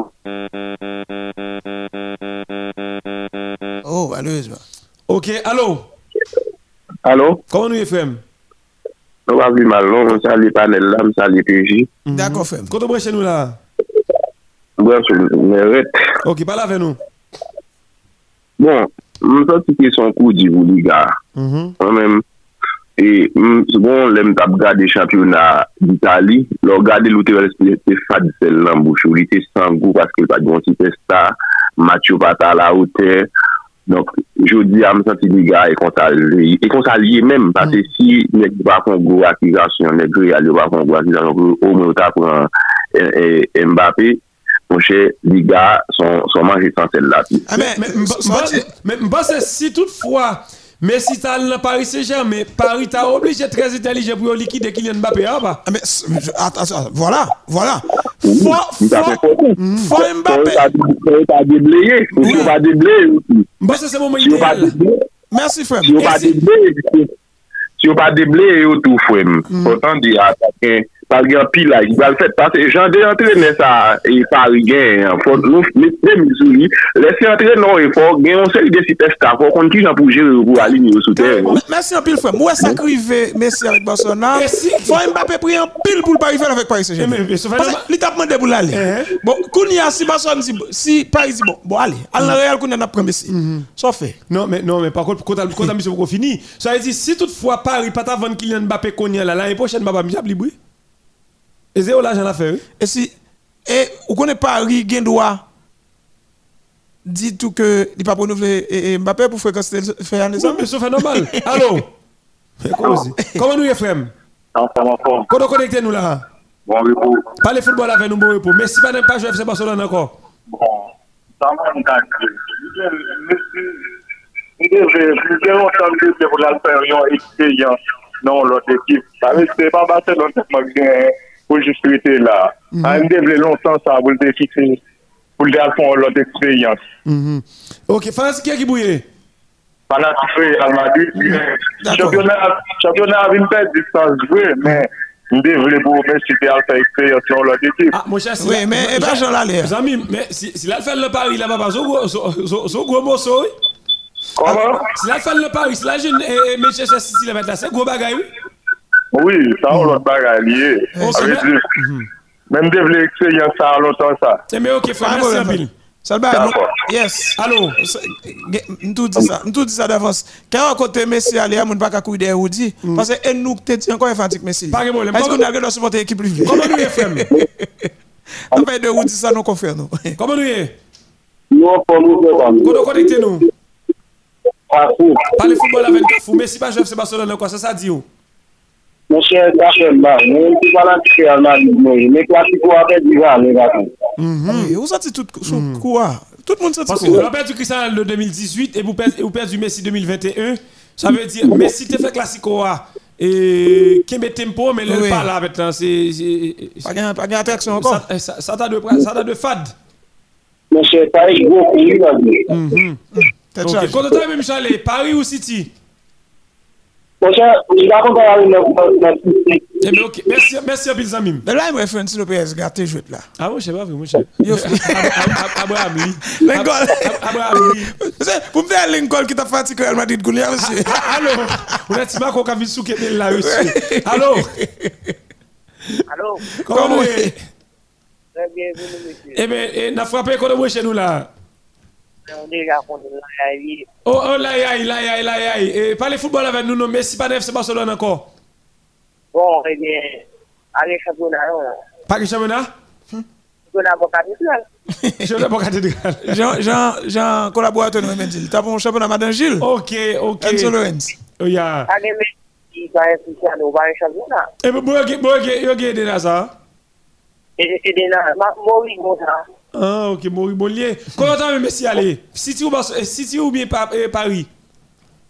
Oh, malheureusement. Ok, allô Allô Comment nous Ephraim Nou wav li malon, mwen sa li panel la, mwen sa li peji. Mm-hmm. D'akon fèm. Koto breche nou la? Breche nou, mwen ret. Ok, pala fè nou. Bon, mwen sa ti ki son kou di vou liga. Mm-hmm. Mwen mèm, e, mwen bon, lèm tap gade championat d'Itali, lò gade loutè wèl espilete fad sel nan bouchou. Li te san gou paske pat gonsi te sta, Mathieu Pata la ou te... Donk, jodi a m senti di ga e kontalye, e kontalye menm, pase mm. si nek di pa kon gwo akizasyon, nek di al yo pa kon gwo akizasyon, ou mwen ta pran e, e, e Mbappé, mwenche di ga son manje san sel la pi. Mwen pense si tout fwa, Mais si tu as le Paris Saint-Germain, Paris t'a obligé très intelligent pour liquider Kylian Mbappé, hein, bah. Ah, mais attends, voilà, voilà. Fort, fort mm. Mbappé. Pas déblayé, pas déblayé aussi. Bah c'est ce moment idéal. Merci frère. Si on pas déblayé, si on pas déblayé tout frère. Mm. Autant dire attaquer Parce qu'il y a pile là, il va le faire. Parce que j'en ai entraîné ça, et Paris gagne. Faut nous mettre Missouri. Laissez entrer, non, il faut gagner un seul des superstars. Faut qu'on qui j'en pour gérer pour aligner sous terre. M- Merci un pile, frère. Moi, ça crive Messi avec Barcelone. Et si- Faut Mbappé un pile pour le Paris Saint-Germain. Eh. Bon, Kounia, si Barcelone, si, si Paris bon, bon, allez, à la Real, pas Messi. Ça fait. Non, mais, non, mais par contre, quand on a mis pour fini, ça veut dire si toutefois Paris pas vendre Kylian Mbappé qu'on y a là, l'année prochaine, Mbappé. Et c'est où l'argent à faire? oui? Et si, et, vous connaissez Paris, gen droit, dit tout que, il pas renouveler et- et Mbappé pour faire faire un Oui, exemple. mais ça fait normal. Allô? Comment? Comment nous y est, frère? ensemble en forme. Quand on connecte nous là, Bon repos. parlez football avec nous, bon repos. Mais si pas n'aime pas jouer FC Barcelone encore. Bon, ça m'a plus bien longtemps que pour la faire une expérience dans l'autre équipe. Ça veut dire que c'est pas Barcelone qui m'a gagné pour juste rester là. Ah, Il me devait longtemps ça pour le fixer, pour le faire l'autre expérience. Mhm. Ok, Fancy, qui est qui bouille? Fanatique Real Madrid, championnat, championnat a une distance jouée, mais il devait pour Messi faire faire expérience dans l'autre équipe. Ah, mon cher, si Oui, la- cher- Jean Lalère. Zami, mais si, si là, le fait le pari, là, papa, so oui. Comment? Si là, le fait le pari, si là, jeune, et, et, Manchester City, là, maintenant, c'est gros bagaille, oui. Oui, sa ou lot bagay liye. Mèm devle ekse yon sa alotan sa. Teme yo ke fwa, mersi anpil. Salbay, yes, alo, mtou di sa, mtou di sa davans. Kè an kote Messi alè, moun baka kou ide ou di, pasè en nou te ti an kon e fantik Messi. Pari moun, eske nou alge nou supporte ekip li vi? Koman nou ye fèm? An fè de ou di sa nou kon fè nou. Koman nou ye? Nou kon nou fè pan. Kono konekte nou? Pari foutbol avèl, fou Messi pa jèf se basolè lè kwa, sa sa di ou? Dit on a. Oui, Vous sentez tout sous quoi? Tout le monde que tout. vous avez perdu Cristiano Ronaldo 2018 et vous perdez, vous perdez Messi 2021. Ça veut dire, Messi te fait classico A. Et qui met tempo, mais le pas là maintenant. Pas gain pas gain attraction encore. Ça t'a de, t'a fade. Mon cher, pas il gros pays, là. Chargée. Quand tu as même Chalet, Paris ou City? Mersi apil zanmim Be la yon referan si lopè es gate jwet la A mwen chè bavri mwen chè Abwa amli Abwa amli Pou mwen lingol ki ta fati kwen elma dit gouni Alo Ou neti mako kavi sou kebel la yosu Alo Alo Koman mwen Ebe na frape kono mwen chè nou la Oh, oh, là, là, aïe, là, aïe. Eh, Parlez football avec nous, non, mais si pas neuf, c'est Barcelone encore. Bon, eh bien, allez, championnat. Pas que championnat Championnat pour pas cathédrale. Jean Jean Jean collaborateur nous m'a dit, t'as bon championnat Madame Gilles? Ok, ok. Enzo Lorenz. Oh, yeah. Allez, mais, il va impliquer à nous, va un championnat. Eh, bien, bon, ok, bon, ok, ok, déjà ça. Et mon ça. Ah, ok, Maurice Bollier. Comment t'as même Messi aller City ou, eh, City ou bien eh, Paris?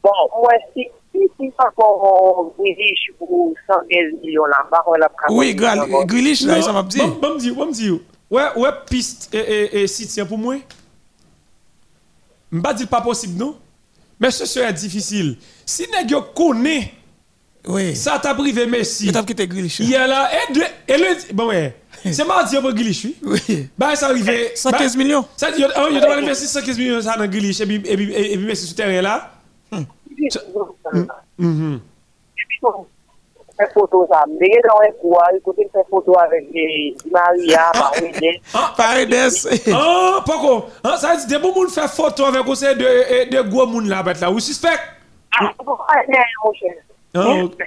Bon, moi, si, si, encore, on exige pour 115 millions là, par contre, la Oui, Grealish là, ça m'a dit. Bon, bon, bon, me dire. Ouais, ouais, piste et, et, City hein, pour moi? Je ne dis pas possible, non? Mais ce serait difficile. Si nèg connaît, Oui. ça t'a privé Messi. Il t'a quitté Grealish. Il y a là, et, et le, bon, ouais. C'est mardi pour Grealish, oui. Oui. Bah, ça arrive. 115 millions. Ça dit, il doit investir 115 millions ça dans Grealish et puis, et puis, et puis sur terrain là. Mhm. Faire photo, ça. Mais il y a un quoi, il faut faire photo avec les Maria, Marie, Paredes. Ah, Paco, ah, ça dit, des bons monde faire photo avec vous, c'est de, de gros monde là, bête là. Vous suspect? Ah, mon cher. Ah, ok.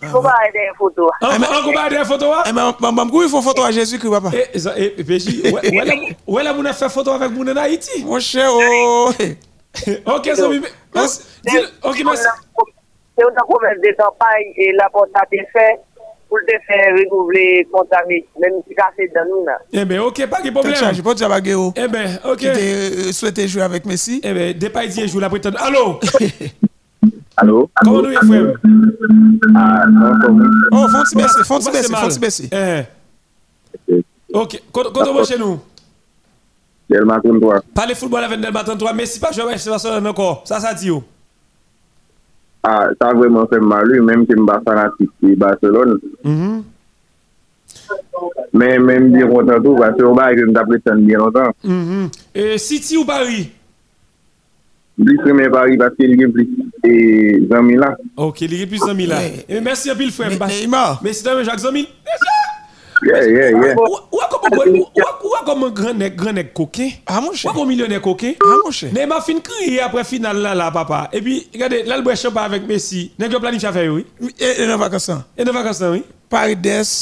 Ah, ah, comment aller des photos là? Eh ben, maman, il faut photo à Jésus-Christ, papa. Et, ça- et, et, PJ, ouais, ouais, là, ouais, là, mon a fait photo avec mon en Haïti? Mon cher, oh. Ok, merci. Dis- Ok, merci. C'est une promesse de campagne et la porte a été faite pour te faire renouveler contaminer, même si c'est dans nous. là. Eh ben, ok, pas de Tête problème. chargée. Pas de Diabagueo. Eh ben, ok. T'a euh, souhaité jouer avec Messi? Eh ben, des pas dit, je vous la prétends. Allô? Allô? Alo? Koman nou ye fwem? A, nan koman. Oh, fon ti besi, fon ti besi, fon ti besi. Eh. eh. Ok, koto mwen chen nou? Delma 33. Pale foulbol aven Delma 33, mesi pa jwè se vason nan anko, sa sa di yo? A, sa vwèman fèm malou, mèm ki mba fanatik ki Barcelona. Mh-mh. Mèm, mèm di kontan tou, vwase yon ba yon mda pretan di lontan. Mh-mh. E, City ou Paris? Plus premier Paris parce qu'il y a plus de amis là. Ok, il y a plus de 1000 là. Ouais. Eh, merci un peu, frère. Mais- Neymar. Mais c'est dans Jacques 100 000. Yeah, yeah, yeah. Ou ou comme ou ou comme un grand nèg grand nèg coquin. Ah, mon Ou cher. comme millionnaire coquin. Ah, mon cher. Neymar fin crier après finale là là papa. Et puis regardez, là le boit champagne avec Messi. Nèg yo. Et et dans vacances. Et de vacances là, oui.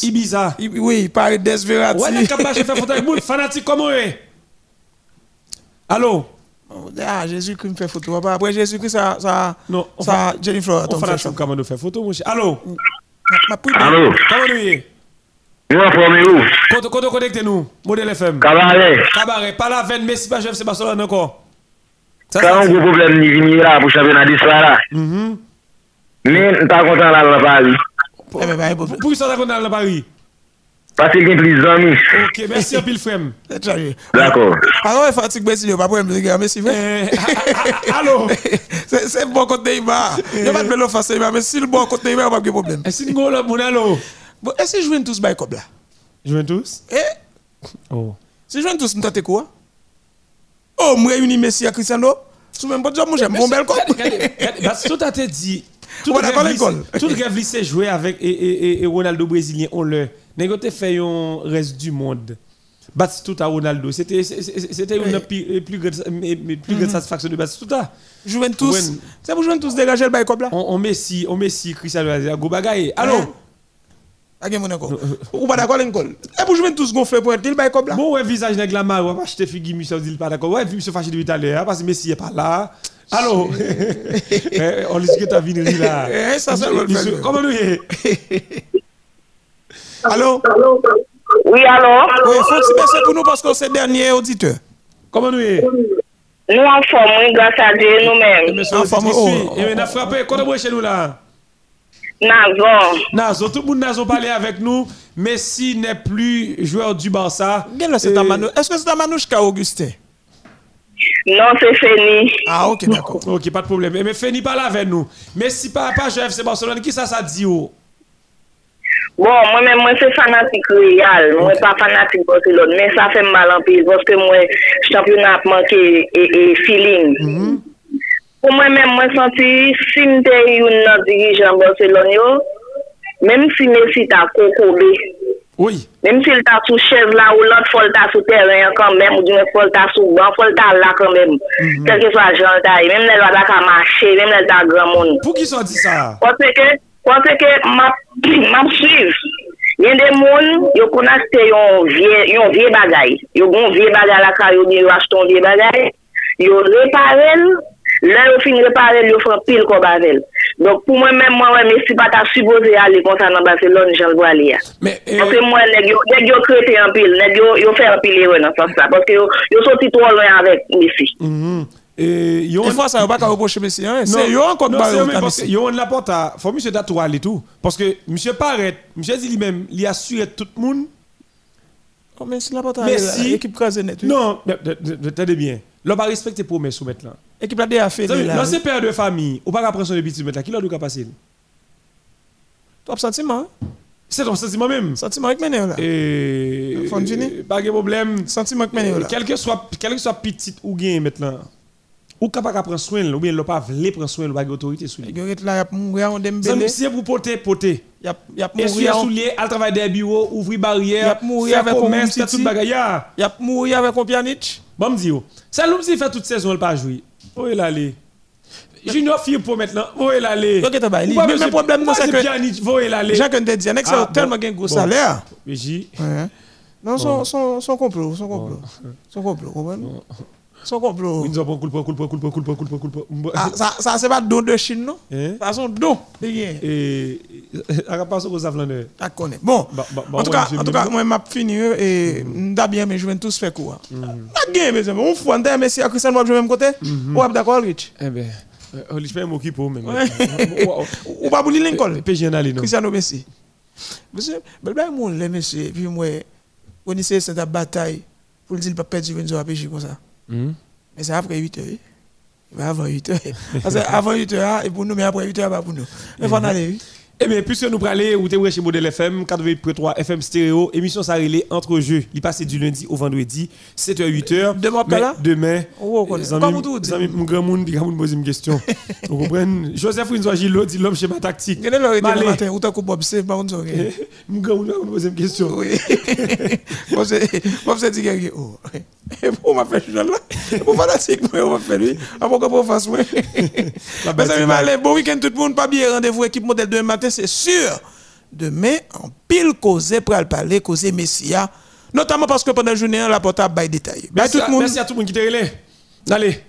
Ibiza. Oui, Paredes, Verratti. Ouais, les capables de faire photo avec moun fanatique comment est Allô? Oh, Ah, Jésus-Christ me fait photo. papa. Après Jésus-Christ, ça, ça, Non, on ça, Jennifer, On tombe fait fanatique chaud. comment nous faire photo mon cher. Allô? Ma pouille, Allô? Comment nous y est? Nous informez où? Quand quand connectez nous Modèle FM. Cabaret. Cabaret, pas la veine Messi pas chef c'est Barcelone encore. Ça ça. on a un gros problème ni vini là pour championnat d'histoire là. Mhm. Mais on pas content là dans Paris. Eh ben, bah, bon. Pour qui ça qu'on dans le Paris? Y a plus d'amis. Ok, merci un pile frère. C'est chargé. D'accord. Alors, il fatigue Brésil, pas problème, les gars, merci. Eh, ah, ah, ah, Allô? C'est c'est bon côté Neymar. Il n'y a pas de vélo face à Neymar, mais si le bon côté Neymar, il n'y a pas de problème. Est-ce que nous mon allô Bon, est-ce que je viens tous by comme là? Juventus? Eh, Oh. si tous, Oh, moi réunis Messi à Cristiano. Sous même pas de job, moi j'aime mon bel que tout a été dit. Tout avec et, et, et, et Ronaldo brésilien, on le. Négoté fait un reste du monde. Batistuta Ronaldo, c'était c'était une plus grande plus grande satisfaction de Batistuta. Juventus, c'est pour Juventus dégager le bail comme là. On, on Messi, on Messi, Cristiano Ronaldo, go bagaille. Allô? Hein? Pas de mon encore. Ou pas d'accord l'école? Et pour Juventus gonfler pour être le bail comme là. Bon, ouais, visage nèg la mar, on va acheter figu monsieur dit pas d'accord. Ouais, monsieur fâché tout à l'heure parce que Messi est pas là. Allô? Eh, On lui dit que t'as venu là. Eh. Comment nous y est? Allô? Oui, alors Oui, faut que merci pour nous parce que c'est dernier auditeur. Comment nous y est? Nous en forme, grâce à Dieu nous-mêmes. En forme, oh, oh, Et on a frappé, quand on est chez nous là? Nazon. Nazo, tout le monde Nazo parlé avec nous. Messi n'est plus joueur du Barça. Est-ce que c'est un Manouche qu'a Augustin? Non, c'est fini. Ah, ok, d'accord. Ok, pas de problème. Mais Feni parle avec nous. Messi pas pas joueur FC Barcelone, qui ça ça dit oh? Bon, mwen men mwen se fanatik real, mwen okay. pa fanatik Barcelona, men sa fe malan pil, voske mwen championat manke e, e feeling. Mm -hmm. Pou mwen men mwen santi, si mte yon nan dirijan Barcelona yo, menm si Messi ta kokobe, oui. menm si l ta sou chev la ou lot fol ta sou teren kanmen, ou di men fol ta sou ban, fol ta la kanmen, mm -hmm. kelke swa jantay, menm nel wada ka mache, menm nel ta gran moun. Pou ki santi sa? Kote ke... Kontre ke map suiv, yon de moun, yo konakte yon vie bagay. Yo gon vie bagay la ka, yo ni yo ashton vie bagay. Yo reparel, la yo fin reparel, yo fran pil ko bavel. Donk pou mwen men mwen wè mè si pata suboze a li konta nan Barcelona, jan gwa li ya. Donk euh, mwen neg yo, neg yo krete yon pil, neg yo, yo fè yon pil yon nan sas la. Paske yo, yo soti to lwen avèk misi. Mm -hmm. Et Des fois, ça ne va pas reprocher Messi. hein. C'est eux encore de non, c'est balle eux-mêmes, au parce que Messi. yo on la porte à faut monsieur Datou aller tout parce que monsieur paraît monsieur dit lui-même il assure tout le monde Oh, Messi la porte à l'équipe crasée net. non mais- attendez bien l'homme pas respecter promesse soumettre là Équipe là déjà fait. dans ces pères de famille ou pas prendre son petit là qui l'a dû passer? Top sentiment. hein? c'est ton sentiment même Sentiment avec là. et pas de problème Sentiment avec là. quel que soit quel que soit petit ou gain maintenant ou capable de prendre soin ou bien le pas veut prendre soin ou pas autorité sur lui Il y a là, il y a mourir en Dembélé. Zami, si c'est pour porter porter Il y a il y a Et en- soulier, al travail des bureaux, ouvrir barrière, Y a mouru faire avec un commerce, faire tout il y a mourir avec un Pjanic. Bon, me yo. ça l'homme si fait toute saison, il pas jouer. Où est allé? Junior fille pour maintenant, où est allé? Ou tu pas Mais le problème, c'est que- Pjanic, où est allé? Jacques dit, annexe Ah, a tellement un gros salaire. J'y- Ouais. Non, son, complot, son complot. Son complot, comprenez Son complot. Ils ont coup de poing, coup de poing. Ah, ça, ça c'est pas don de Chine, non? Hein? Ça, don. C'est rien. Et, à part ça, vous avez l'honneur. Je connais. Bon, Bah, bah, bah, en tout cas, en tout cas, Mimou. moi, je fini et je bien, mais je viens tous faire quoi. Pas bien, mes amis. On mais si à Christian, je vais même côté. Ouais, d'accord, Rich. Eh ben, euh, qui pour même. Ou pas Lincoln? Non? Cristiano Messi. Monsieur, mon le monsieur, puis moi, on essaie cette bataille pour dire pas perdre Juventus à comme ça. Mhm. Mais c'est après 8 heures. Mais avant 8 heures. Parce que avant 8 heures, et pour nous, mais après 8 heures, pas pour nous. Mais il faut en aller, oui. Eh bien, puisque nous parlons, ou t'es chez Modèle FM, 88.3 FM stéréo, émission ça relais entre jeux. Il passe du lundi au vendredi, 7h, 8h. Demain, Mais là? Demain, Oh, connaît. zami- Comme tout dit. mon grand monde, me pose une question. Vous comprenez? Joseph Winzo Gilo dit l'homme schéma tactique. Quel est l'heure le matin Où t'as coupé? Bob ok. Mon grand monde, me pose une question. Oui. Bob Save, Bob Save dit Et pour m'a fait ce là Pour fanatique, moi, on va faire lui. Avant que pour face, moi. La Mes amis, bâtiment. malais, bon week-end tout le monde. Pas bien rendez-vous équipe modèle demain matin, c'est sûr. Demain, en pile causé pour le parler, causer Messia. Notamment parce que pendant la journée, la portable bail détail. Merci à- tout le monde qui t'a. Allez.